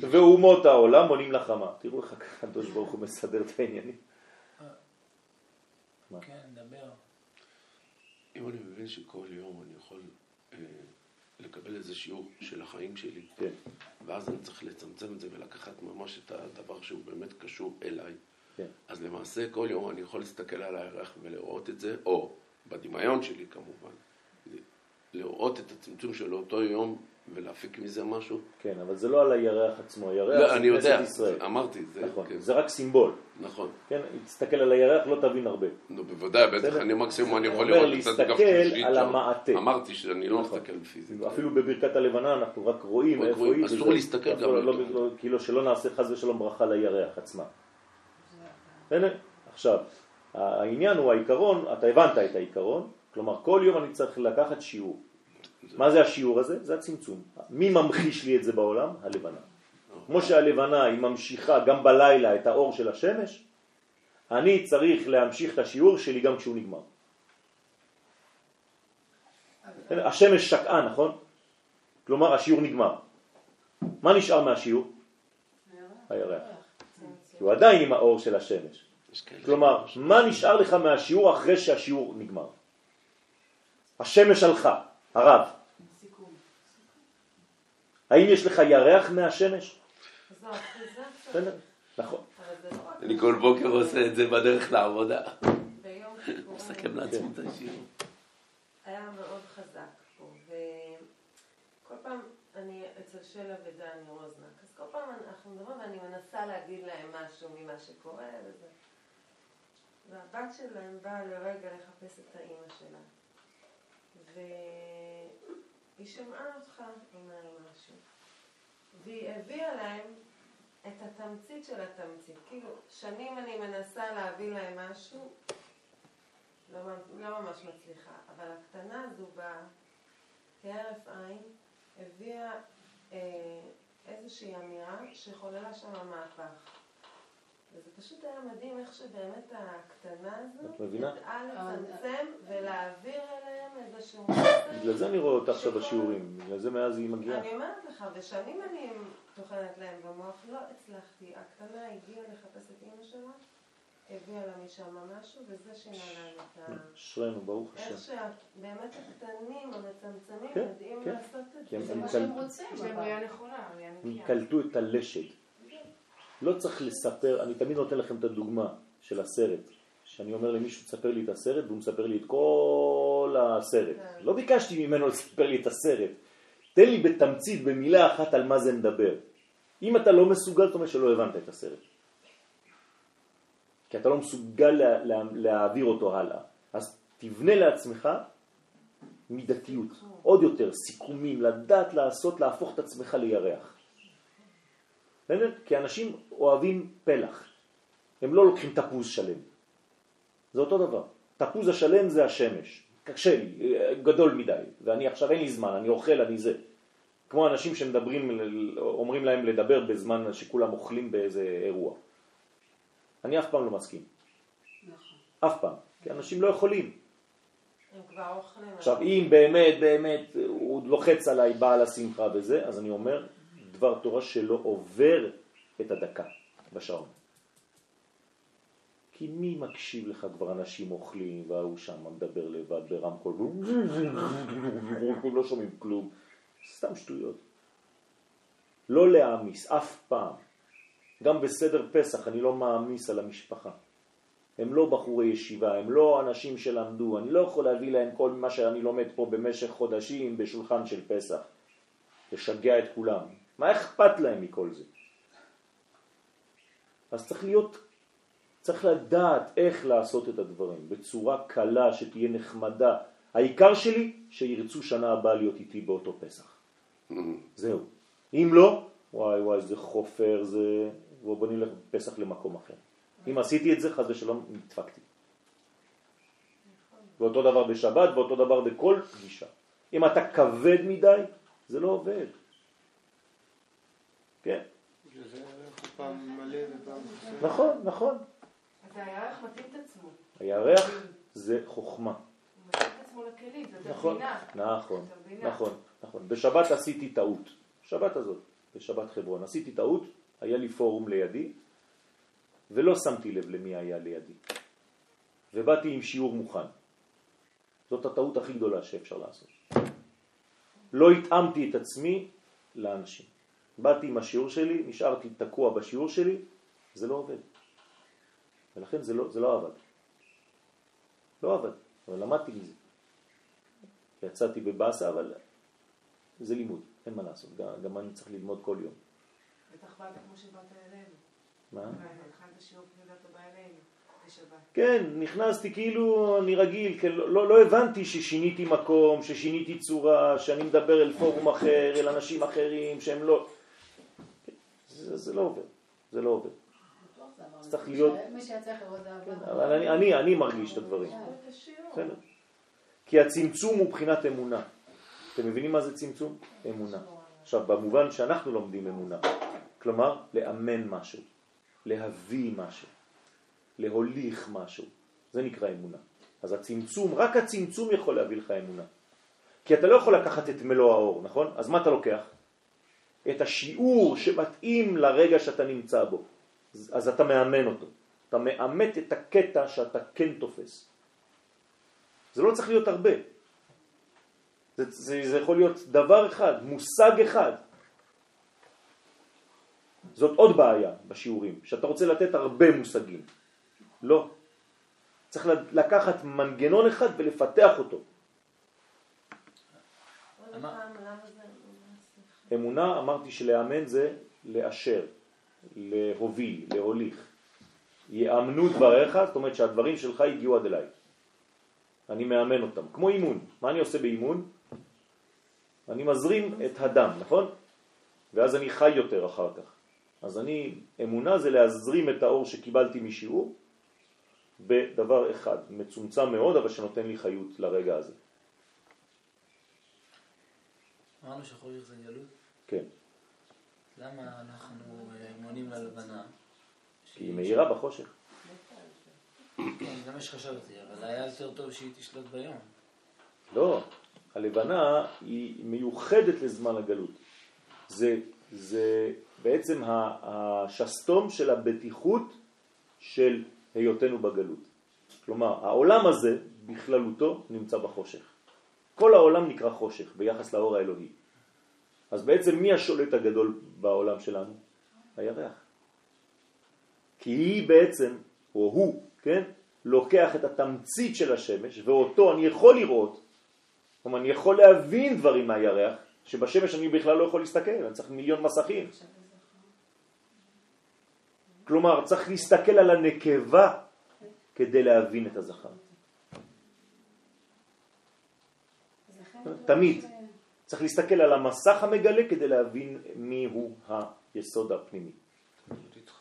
ואומות העולם מונים לחמה. תראו איך הקדוש ברוך הוא מסדר את העניינים. [laughs] כן, דבר. אם אני מבין שכל יום אני יכול אה, לקבל איזה שיעור של החיים שלי, כן. ואז אני צריך לצמצם את זה ולקחת ממש את הדבר שהוא באמת קשור אליי, כן. אז למעשה כל יום אני יכול להסתכל על הירח ולראות את זה, או בדמיון שלי כמובן, לראות את הצמצום של אותו יום ולהפיק מזה משהו. כן, אבל זה לא על הירח עצמו, הירח לא, זה אני יודע, כנסת ישראל. אמרתי, זה, נכון, כן, זה רק סימבול. נכון. כן, תסתכל על הירח לא תבין הרבה. נו, בוודאי, בטח? אני מקסימום אני אני יכול אומר לראות את הדף להסתכל השלישית על. המעטה. אמרתי שאני לא נכון. מסתכל פיזית. אפילו בברכת הלבנה אנחנו רק רואים איפה היא. אסור להסתכל לא- גם לא- לא- לא- כאילו שלא נעשה חס ושלום ברכה לירח עצמה. הנה, עכשיו, העניין הוא העיקרון, אתה הבנת את העיקרון, כלומר כל יום אני צריך לקחת שיעור. מה זה השיעור הזה? זה הצמצום. מי ממחיש לי את זה בעולם? הלבנה. כמו שהלבנה היא ממשיכה גם בלילה את האור של השמש, אני צריך להמשיך את השיעור שלי גם כשהוא נגמר. השמש שקעה, נכון? כלומר השיעור נגמר. מה נשאר מהשיעור? הירח. כי הוא עדיין עם האור של השמש. כלומר, מה נשאר לך מהשיעור אחרי שהשיעור נגמר? השמש הלכה, הרב. האם יש לך ירח מהשמש? בסדר, נכון. לא אני כל בוקר עושה את זה בדרך לעבודה. ביום כיפורים. מסכם לעצמי את השיעור. היה מאוד חזק פה, וכל פעם אני אצל שלה ודני רוזנק, אז כל פעם אנחנו מדברים ואני מנסה להגיד להם משהו ממה שקורה וזה. והבת שלהם באה לרגע לחפש את האימא שלה, והיא שמעה אותך לי משהו, והיא הביאה להם את התמצית של התמצית, כאילו שנים אני מנסה להביא להם משהו לא, לא ממש מצליחה, אבל הקטנה הזו באה כהרף עין, הביאה אה, איזושהי אמירה שחוללה שם מהפך. וזה פשוט היה מדהים איך שבאמת הקטנה הזו את מבינה? ידעה לצמצם ולהעביר אליהם איזשהו [coughs] מסר. בגלל זה אני רואה אותך עכשיו בשיעורים, בגלל זה מאז היא מגיעה. אני אומרת לך, ושנים אני טוחנת להם במוח, לא הצלחתי. הקטנה הגיעה לחפש את אימא שלה, הביאה לה משם משהו, וזה שינה להם את ה... אשרינו, ברוך השם. איך שבאמת הקטנים, המצמצמים, כן, יודעים כן. לעשות את הם- זה. זה הם מה שהם רוצים. אבל. ראייה נכונה, ראייה הם נקייה. קלטו את הלשד. לא צריך לספר, אני תמיד נותן לכם את הדוגמה של הסרט. שאני אומר למישהו, תספר לי את הסרט, והוא מספר לי את כל הסרט. כן. לא ביקשתי ממנו [laughs] לספר לי את הסרט. תן לי בתמצית, במילה אחת על מה זה מדבר. אם אתה לא מסוגל, זאת אומרת שלא הבנת את הסרט. כי אתה לא מסוגל לה, לה, להעביר אותו הלאה. אז תבנה לעצמך מידתיות, עוד יותר, סיכומים, לדעת לעשות, להפוך את עצמך לירח. בסדר? כי אנשים אוהבים פלח. הם לא לוקחים תפוז שלם. זה אותו דבר. תפוז השלם זה השמש. קשה לי, גדול מדי, ואני עכשיו אין לי זמן, אני אוכל, אני זה. כמו אנשים שמדברים, אומרים להם לדבר בזמן שכולם אוכלים באיזה אירוע. אני אף פעם לא מסכים. נכון. אף פעם. כי אנשים לא יכולים. עכשיו, אם באמת, באמת, הוא לוחץ עליי בעל השמחה וזה, אז אני אומר, דבר תורה שלא עובר את הדקה בשעון. כי מי מקשיב לך כבר אנשים אוכלים, וההוא שם מדבר לבד ברמקול, [laughs] לא שומעים כלום. סתם שטויות. לא להעמיס, אף פעם. גם בסדר פסח אני לא מעמיס על המשפחה. הם לא בחורי ישיבה, הם לא אנשים שלמדו, אני לא יכול להביא להם כל מה שאני לומד פה במשך חודשים בשולחן של פסח. לשגע את כולם. מה אכפת להם מכל זה? אז צריך להיות, צריך לדעת איך לעשות את הדברים בצורה קלה, שתהיה נחמדה. העיקר שלי, שירצו שנה הבאה להיות איתי באותו פסח. זהו. אם לא, וואי וואי, זה חופר, זה... בוא נלך פסח למקום אחר. אם עשיתי את זה, חז ושלום, נדפקתי. ואותו דבר בשבת, ואותו דבר בכל פגישה. אם אתה כבד מדי, זה לא עובד. כן. זה פעם מלא ופעם... נכון, נכון. אז הירח מתאים את עצמו. הירח זה חוכמה. הוא מתאים את עצמו לכלים, זאת נכון. נכון. נכון, נכון. בשבת עשיתי טעות, שבת הזאת, בשבת חברון, עשיתי טעות, היה לי פורום לידי, ולא שמתי לב למי היה לידי. ובאתי עם שיעור מוכן. זאת הטעות הכי גדולה שאפשר לעשות. לא התאמתי את עצמי לאנשים. באתי עם השיעור שלי, נשארתי תקוע בשיעור שלי, זה לא עובד. ולכן זה לא, זה לא עבד. לא עבד, אבל למדתי מזה. יצאתי בבאסה, אבל זה לימוד, אין מה לעשות. גם, גם אני צריך ללמוד כל יום. בטח באת כמו שבאת אלינו. מה? כן, נכנסתי כאילו אני רגיל, כן, לא, לא, לא הבנתי ששיניתי מקום, ששיניתי צורה, שאני מדבר אל פורום אחר, אל אנשים אחרים, שהם לא... זה, זה לא עובד, זה לא עובד. אז צריך להיות- עבר. אבל אני, אני, אני מרגיש את הדברים. כי הצמצום הוא בחינת אמונה. אתם מבינים מה זה צמצום? אמונה. עכשיו, במובן שאנחנו לומדים אמונה, כלומר, לאמן משהו, להביא משהו, להוליך משהו, זה נקרא אמונה. אז הצמצום, רק הצמצום יכול להביא לך אמונה. כי אתה לא יכול לקחת את מלוא האור, נכון? אז מה אתה לוקח? את השיעור שמתאים לרגע שאתה נמצא בו. אז אתה מאמן אותו. אתה מאמת את הקטע שאתה כן תופס. זה לא צריך להיות הרבה. זה, זה, זה יכול להיות דבר אחד, מושג אחד. זאת עוד בעיה בשיעורים, שאתה רוצה לתת הרבה מושגים. לא. צריך לקחת מנגנון אחד ולפתח אותו. עוד פעם, למה. אמונה, אמרתי שלאמן זה לאשר, להוביל, להוליך. יאמנו דבריך, זאת אומרת שהדברים שלך הגיעו עד אליי. אני מאמן אותם, כמו אימון. מה אני עושה באימון? אני מזרים את הדם, נכון? ואז אני חי יותר אחר כך. אז אני, אמונה זה להזרים את האור שקיבלתי משיעור בדבר אחד, מצומצם מאוד, אבל שנותן לי חיות לרגע הזה. אמרנו שחושך זה גלות. כן, למה אנחנו אה, מונים ללבנה? כי היא מאירה בחושך. כן, זה מה שחשבתי, אבל היה יותר טוב שהיא תשלוט ביום. לא, הלבנה היא מיוחדת לזמן הגלות. זה, זה בעצם השסתום של הבטיחות של היותנו בגלות. כלומר, העולם הזה בכללותו נמצא בחושך. כל העולם נקרא חושך ביחס לאור האלוהי. אז בעצם מי השולט הגדול בעולם שלנו? הירח. כי היא בעצם, או הוא, כן, לוקח את התמצית של השמש ואותו אני יכול לראות, כלומר אני יכול להבין דברים מהירח, שבשמש אני בכלל לא יכול להסתכל, אני צריך מיליון מסכים. כלומר, צריך להסתכל על הנקבה כדי להבין את הזכר. אז לכן תמיד. צריך להסתכל על המסך המגלה כדי להבין מי הוא היסוד הפנימי.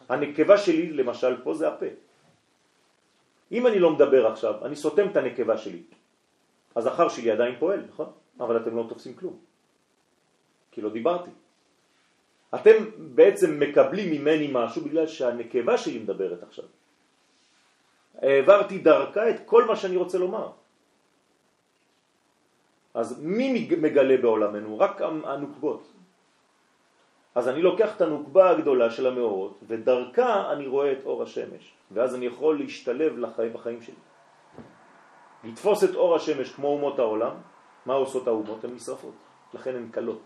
הנקבה שלי, למשל, פה זה הפה. אם אני לא מדבר עכשיו, אני סותם את הנקבה שלי. הזכר שלי עדיין פועל, נכון? אבל אתם לא תופסים כלום. כי לא דיברתי. אתם בעצם מקבלים ממני משהו בגלל שהנקבה שלי מדברת עכשיו. העברתי דרכה את כל מה שאני רוצה לומר. אז מי מג- מגלה בעולמנו? רק הנוקבות. אז אני לוקח את הנוקבה הגדולה של המאורות, ודרכה אני רואה את אור השמש, ואז אני יכול להשתלב לחיים בחיים שלי. לתפוס את אור השמש כמו אומות העולם, מה עושות האומות? הן נשרפות, לכן הן קלות.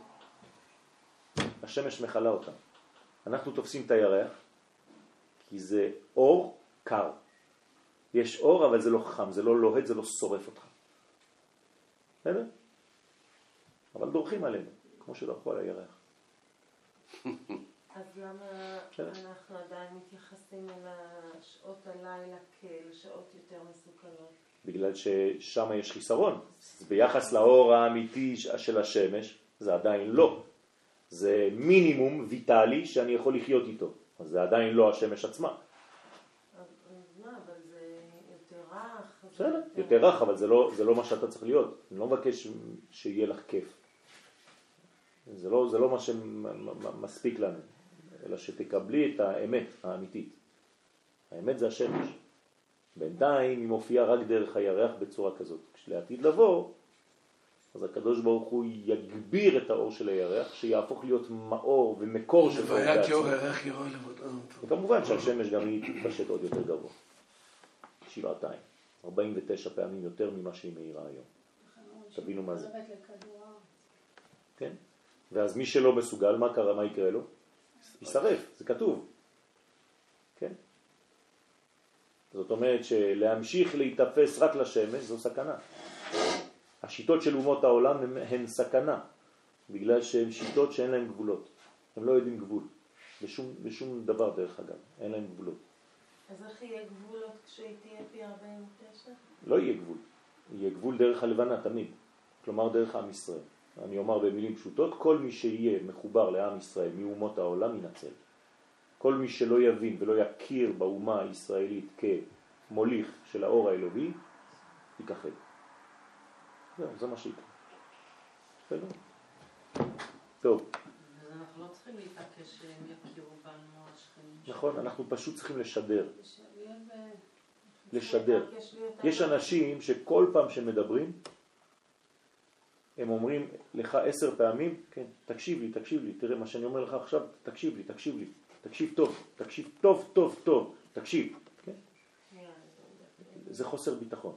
השמש מחלה אותן. אנחנו תופסים את הירח, כי זה אור קר. יש אור, אבל זה לא חם, זה לא לוהט, זה לא שורף אותך. בסדר? אבל דורכים עלינו, כמו שדרכו על הירח. אז למה. אנחנו עדיין מתייחסים אל שעות הלילה כאל שעות יותר מסוכנות? בגלל ששם יש חיסרון. ביחס לאור האמיתי של השמש, זה עדיין לא. זה מינימום ויטלי שאני יכול לחיות איתו. אז זה עדיין לא השמש עצמה. בסדר, יותר רך, אבל זה לא, זה לא מה שאתה צריך להיות. אני לא מבקש שיהיה לך כיף. זה לא, זה לא מה שמספיק לנו, אלא שתקבלי את האמת האמיתית. האמת זה השמש. בינתיים היא מופיעה רק דרך הירח בצורה כזאת. כשלעתיד לבוא, אז הקדוש ברוך הוא יגביר את האור של הירח, שיהפוך להיות מאור ומקור של אור והיה בעצמו. כאור הירח יראה לבודעם. וכמובן שהשמש גם היא תתפשט עוד יותר גבוה. שבעתיים. 49 פעמים יותר ממה שהיא מאירה היום. תבינו מה זה. כן? ואז מי שלא מסוגל, מה קרה, מה יקרה לו? יישרף, זה כתוב. כן? זאת אומרת שלהמשיך להיתפס רק לשמש זו סכנה. השיטות של אומות העולם הן, הן סכנה, בגלל שהן שיטות שאין להן גבולות. הם לא יודעים גבול. בשום, בשום דבר דרך אגב, אין להם גבולות. אז איך יהיה גבולות כשהיא תהיה פי 49? לא יהיה גבול. יהיה גבול דרך הלבנה תמיד. כלומר דרך עם ישראל. אני אומר במילים פשוטות, כל מי שיהיה מחובר לעם ישראל מאומות העולם ינצל. כל מי שלא יבין ולא יכיר באומה הישראלית כמוליך של האור האלוהי, ייכחד. זהו, זה מה שיקרה. בסדר? טוב, אנחנו לא צריכים להתעקש שהם יכירו בנו השכנים. נכון, אנחנו פשוט צריכים לשדר. לשדר. יש אנשים שכל פעם שמדברים, הם אומרים לך עשר פעמים, כן, תקשיב לי, תקשיב לי, תראה מה שאני אומר לך עכשיו, תקשיב לי, תקשיב לי, תקשיב טוב, תקשיב טוב, טוב, טוב, תקשיב. כן? זה- חוסר ביטחון.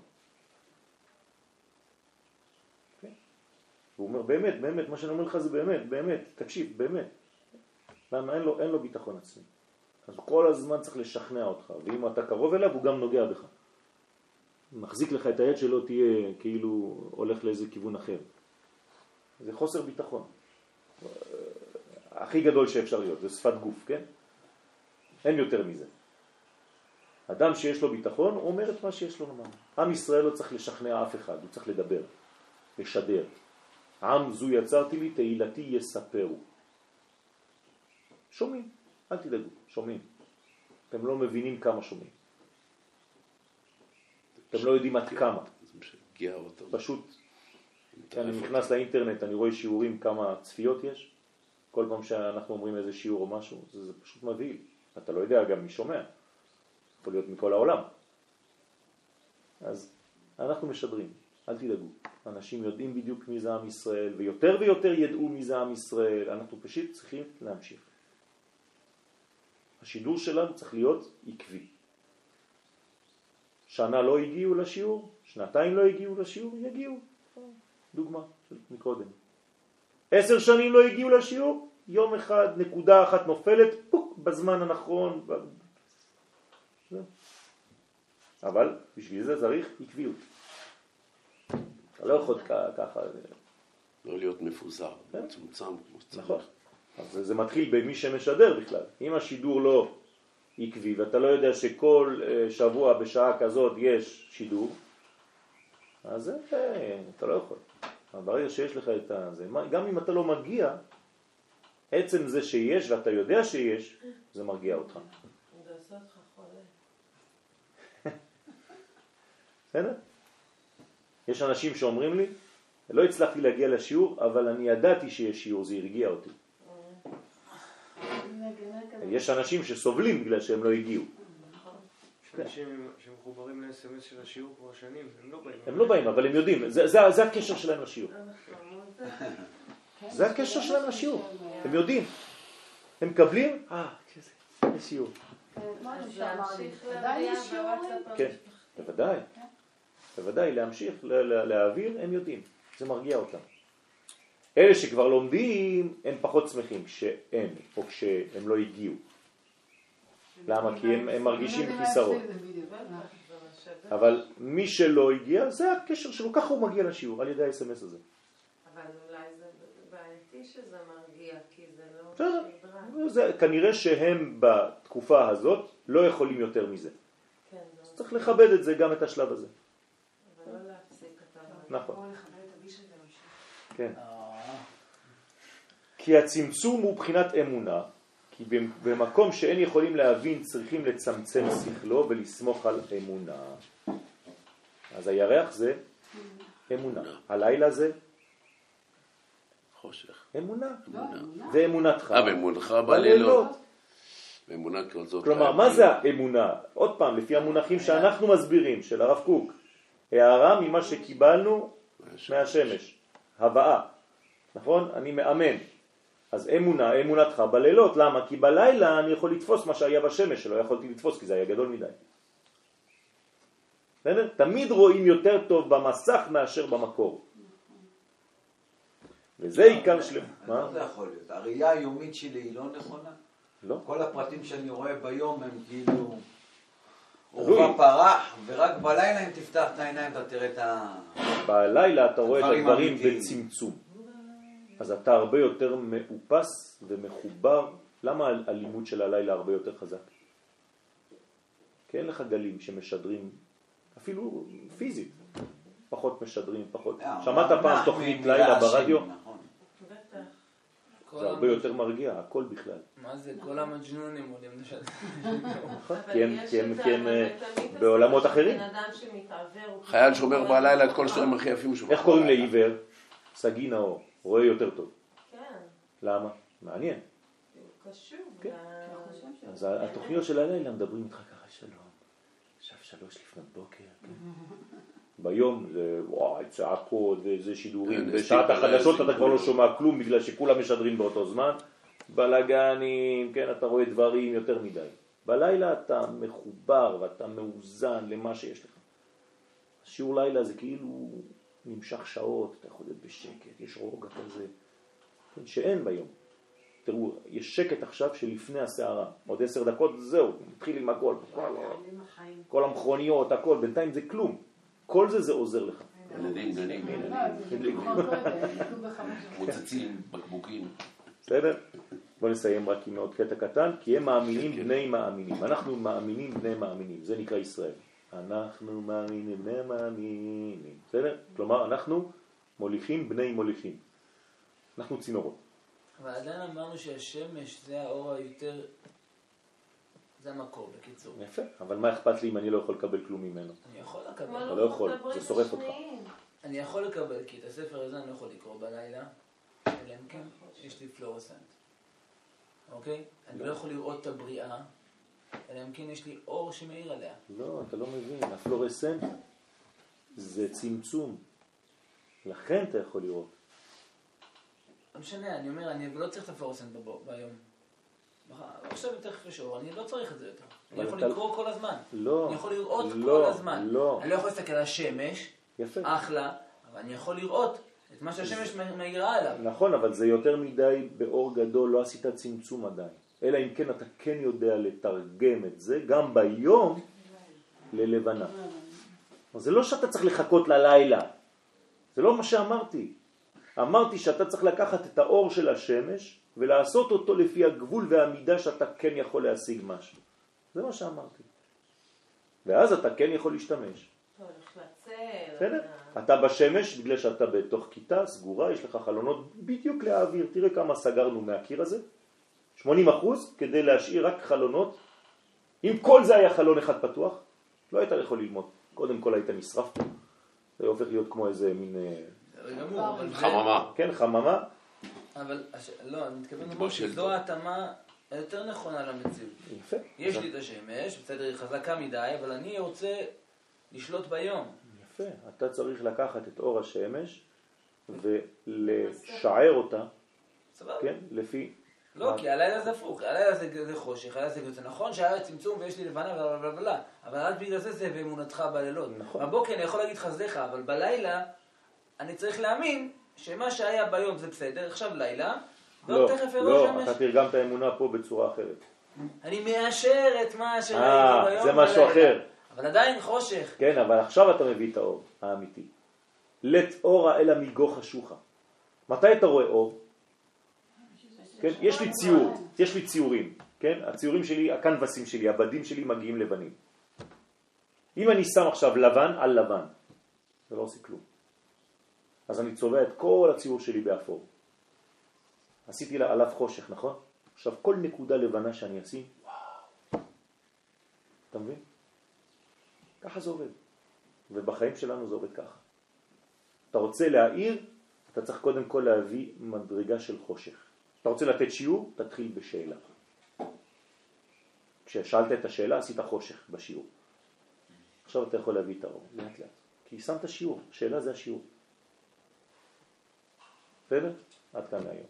כן? והוא אומר, באמת, באמת, מה שאני אומר לך זה באמת, באמת, תקשיב, באמת. למה? אין לו, אין לו ביטחון עצמי. אז הוא כל הזמן צריך לשכנע אותך, ואם אתה קרוב אליו, הוא גם נוגע בך. מחזיק לך את היד שלא תהיה כאילו הולך לאיזה כיוון אחר. זה חוסר ביטחון. הכי גדול שאפשר להיות, זה שפת גוף, כן? אין יותר מזה. אדם שיש לו ביטחון, הוא אומר את מה שיש לו לומר. עם ישראל לא צריך לשכנע אף אחד, הוא צריך לדבר, לשדר. עם זו יצרתי לי, תהילתי יספרו. שומעים, אל תדאגו, שומעים. אתם לא מבינים כמה שומעים. אתם לא יודעים עד כמה. משגע אותו. פשוט, אני נכנס לאינטרנט, אני רואה שיעורים, כמה צפיות יש. כל פעם שאנחנו אומרים איזה שיעור או משהו, זה, זה פשוט מבהיל. אתה לא יודע גם מי שומע. יכול להיות מכל העולם. אז אנחנו משדרים, אל תדאגו. אנשים יודעים בדיוק מי זה עם ישראל, ויותר ויותר ידעו מי זה עם ישראל. אנחנו פשוט צריכים להמשיך. השידור שלנו צריך להיות עקבי. שנה לא הגיעו לשיעור, שנתיים לא הגיעו לשיעור, יגיעו. דוגמה של מקודם. עשר שנים לא הגיעו לשיעור, יום אחד, נקודה אחת נופלת, פוק, בזמן הנכון. ב... זהו. אבל בשביל זה צריך עקביות. אתה לא יכול ככה, לא להיות מפוזר, כן. מצומצם כמו שצריך. נכון. אז זה- זה מתחיל במי שמשדר בכלל. אם השידור לא עקבי ואתה לא יודע שכל אה, שבוע בשעה כזאת יש שידור, אז זה, אה, אתה לא יכול. אבל ברגע שיש לך את זה, גם אם אתה לא מגיע, עצם זה שיש ואתה יודע שיש, זה מרגיע אותך. זה עושה אותך חולה. בסדר? יש אנשים שאומרים לי, לא הצלחתי להגיע לשיעור, אבל אני ידעתי שיש שיעור, זה הרגיע אותי. כזה. יש אנשים שסובלים בגלל שהם לא הגיעו. יש אנשים שמחוברים ל-SMS של השיעור כבר שנים, הם לא באים. הם לא באים, אבל הם יודעים, זה, זה, זה הקשר שלהם לשיעור. זה הקשר שלהם לשיעור. הם יודעים. הם מקבלים, אה, איזה שיעור. בוואטסאפ כן, בוודאי. בוודאי, להמשיך להעביר, הם יודעים. זה מרגיע אותם. אלה שכבר לומדים, הם פחות שמחים כשאין, או כשהם לא הגיעו. למה? כי הם, הם מרגישים חיסרון. אבל מי שלא הגיע, זה הקשר שלו, ככה הוא מגיע לשיעור, על ידי ה-SMS הזה. אבל אולי זה בעייתי שזה בסדר. זה, כנראה שהם בתקופה הזאת לא יכולים יותר מזה. כן, אז לא. צריך לכבד את זה, גם את השלב הזה. אבל לא להפסיק את ה... נכון. או לכבד את הבישל ולהמשיך. כן. אה, כי הצמצום הוא בחינת אמונה, כי במקום שאין יכולים להבין צריכים לצמצם שכלו ולסמוך על אמונה. אז הירח זה אמונה, הלילה זה חושך. אמונה, לא, אמונה. ואמונתך. אה, באמונתך בלילות. באמונה כזאת. כלומר, מה. זה האמונה? עוד פעם, לפי המונחים שאנחנו מסבירים, של הרב קוק, הערה ממה שקיבלנו מהשמש, הבאה, נכון? אני מאמן. אז אמונה, אמונתך בלילות, למה? כי בלילה אני יכול לתפוס מה שהיה בשמש, שלא יכולתי לתפוס כי זה היה גדול מדי. בסדר? תמיד רואים יותר טוב במסך מאשר במקור. וזה עיקר שלם. מה? לא זה יכול להיות. הראייה היומית שלי היא לא נכונה. לא. כל הפרטים שאני רואה ביום הם כאילו... עורבא פרח, ורק בלילה אם תפתח את העיניים אתה תראה את ה... בלילה אתה רואה את הדברים. בצמצום. אז אתה הרבה יותר מאופס ומחובר. למה הלימוד של הלילה הרבה יותר חזק? כי אין לך גלים שמשדרים, אפילו פיזית, פחות משדרים, פחות. אה, שמעת פעם תוכנית לילה ברדיו? נכון. זה הרבה יותר מרגיע, הכל בכלל. מה זה? כל המג'נונים עולים לשם. נכון? כי הם- אה, בעולמות אחרים. חייל פתאום שומר בלילה את כל השערים הכי יפים שהוא איך קוראים. לעיוור? סגי נאור, רואה יותר טוב. כן, למה? מעניין. הוא קשור. כן. ש- אז התוכניות של הלילה מדברים איתך ככה שלום, עכשיו שלוש לפנות בוקר, כן. [laughs] ביום זה וואי צעקות וזה שידורים, כן, בשעת סטיפ החדשות אתה כבר לא. שומע כלום בגלל שכולם משדרים באותו זמן, בלאגנים, כן, אתה רואה דברים יותר מדי. בלילה אתה מחובר ואתה מאוזן למה שיש לך. שיעור לילה זה כאילו נמשך שעות, אתה יכול להיות בשקט, יש רוגע כזה, כן, שאין ביום. תראו, יש שקט עכשיו שלפני הסערה, עוד עשר דקות זהו, מתחיל עם הכל, החיים. כל המכוניות, הכל, בינתיים זה כלום. כל זה זה עוזר לך. ילדים גנים. מוצצים, בקבוקים. בסדר? בוא נסיים רק עם עוד קטע קטן, כי הם מאמינים כן, כן. בני מאמינים. אנחנו מאמינים בני מאמינים, זה נקרא ישראל. אנחנו מאמינים בני מאמינים. בסדר? כלומר, אנחנו מוליכים בני מוליכים. אנחנו צינורות. אבל עדיין אמרנו שהשמש זה האור היותר... זה המקור, בקיצור. יפה, אבל מה אכפת לי אם אני לא יכול לקבל כלום ממנו? אני יכול לקבל. אתה לא יכול, זה שורף אותך. אני יכול לקבל, כי את הספר הזה אני לא יכול לקרוא בלילה, אלא אם כן יש לי פלורסנט. אוקיי? אני לא יכול לראות את הבריאה, אלא אם כן יש לי אור שמאיר עליה. לא, אתה לא מבין, הפלורסנט זה צמצום. לכן אתה יכול לראות. לא משנה, אני אומר, אני לא צריך את הפלורסנט ביום. עכשיו תכף יש אור, אני לא צריך את זה יותר. אני יכול אתה- לקרוא כל הזמן. לא, אני יכול לראות כל לא, הזמן. לא. אני לא יכול להסתכל על השמש, יפה. אחלה, אבל אני יכול לראות את מה שהשמש מאירה עליו. נכון, אבל זה יותר מדי באור גדול, לא עשית צמצום עדיין. אלא אם כן אתה כן יודע לתרגם את זה, גם ביום, ללבנה. זה לא שאתה צריך לחכות ללילה. זה לא מה שאמרתי. אמרתי שאתה צריך לקחת את האור של השמש ולעשות אותו לפי הגבול והמידה שאתה כן יכול להשיג משהו. זה מה שאמרתי. ואז אתה כן יכול להשתמש. בסדר? אתה- אתה בשמש בגלל שאתה בתוך כיתה סגורה, יש לך חלונות בדיוק להעביר. תראה כמה סגרנו מהקיר הזה. 80 אחוז כדי להשאיר רק חלונות. אם כל זה היה חלון אחד פתוח, לא היית יכול ללמוד. קודם כל היית נשרף פה. זה הופך להיות כמו איזה מין, אה, חממה. כן, חממה. אבל, לא, אני מתכוון לומר. שזו ההתאמה היותר נכונה למציאות. יפה. יש לי את השמש, בסדר, היא חזקה מדי, אבל אני רוצה לשלוט ביום. יפה. אתה צריך לקחת את אור השמש ולשער אותה. כן, לפי... לא, כי הלילה זה הפוך, הלילה זה, זה חושך, הלילה זה זה נכון שהיה צמצום ויש לי לבנה ובלה בלה בלה, אבל רק בגלל זה זה באמונתך בלילות. נכון. בבוקר אני יכול להגיד חסדיך, אבל בלילה אני צריך להאמין שמה שהיה ביום זה בסדר, עכשיו לילה, לא, לא. אתה תרגמת אמונה פה בצורה אחרת. אני מאשר את מה שראיתי אה, ביום זה משהו בלילה. אחר. אבל עדיין חושך. כן, אבל עכשיו אתה מביא את האור האמיתי. לט אורה אלא מיגו חשוכה. מתי אתה רואה אור? כן? יש לי ציור, יש לי ציורים, כן? הציורים שלי, הקנבסים שלי, הבדים שלי מגיעים לבנים. אם אני שם עכשיו לבן על לבן, זה לא עושה כלום. אז אני צובע את כל הציור שלי באפור. עשיתי לה עליו חושך, נכון? עכשיו כל נקודה לבנה שאני אשים, וואו. אתה מבין? ככה זה עובד. ובחיים שלנו זה עובד ככה. אתה רוצה להעיר, אתה צריך קודם כל להביא מדרגה של חושך. אתה רוצה לתת שיעור? תתחיל בשאלה. כששאלת את השאלה עשית חושך בשיעור. עכשיו אתה יכול להביא את האור, לאט לאט. כי שמת שיעור, שאלה זה השיעור. בסדר? עד כאן להיום.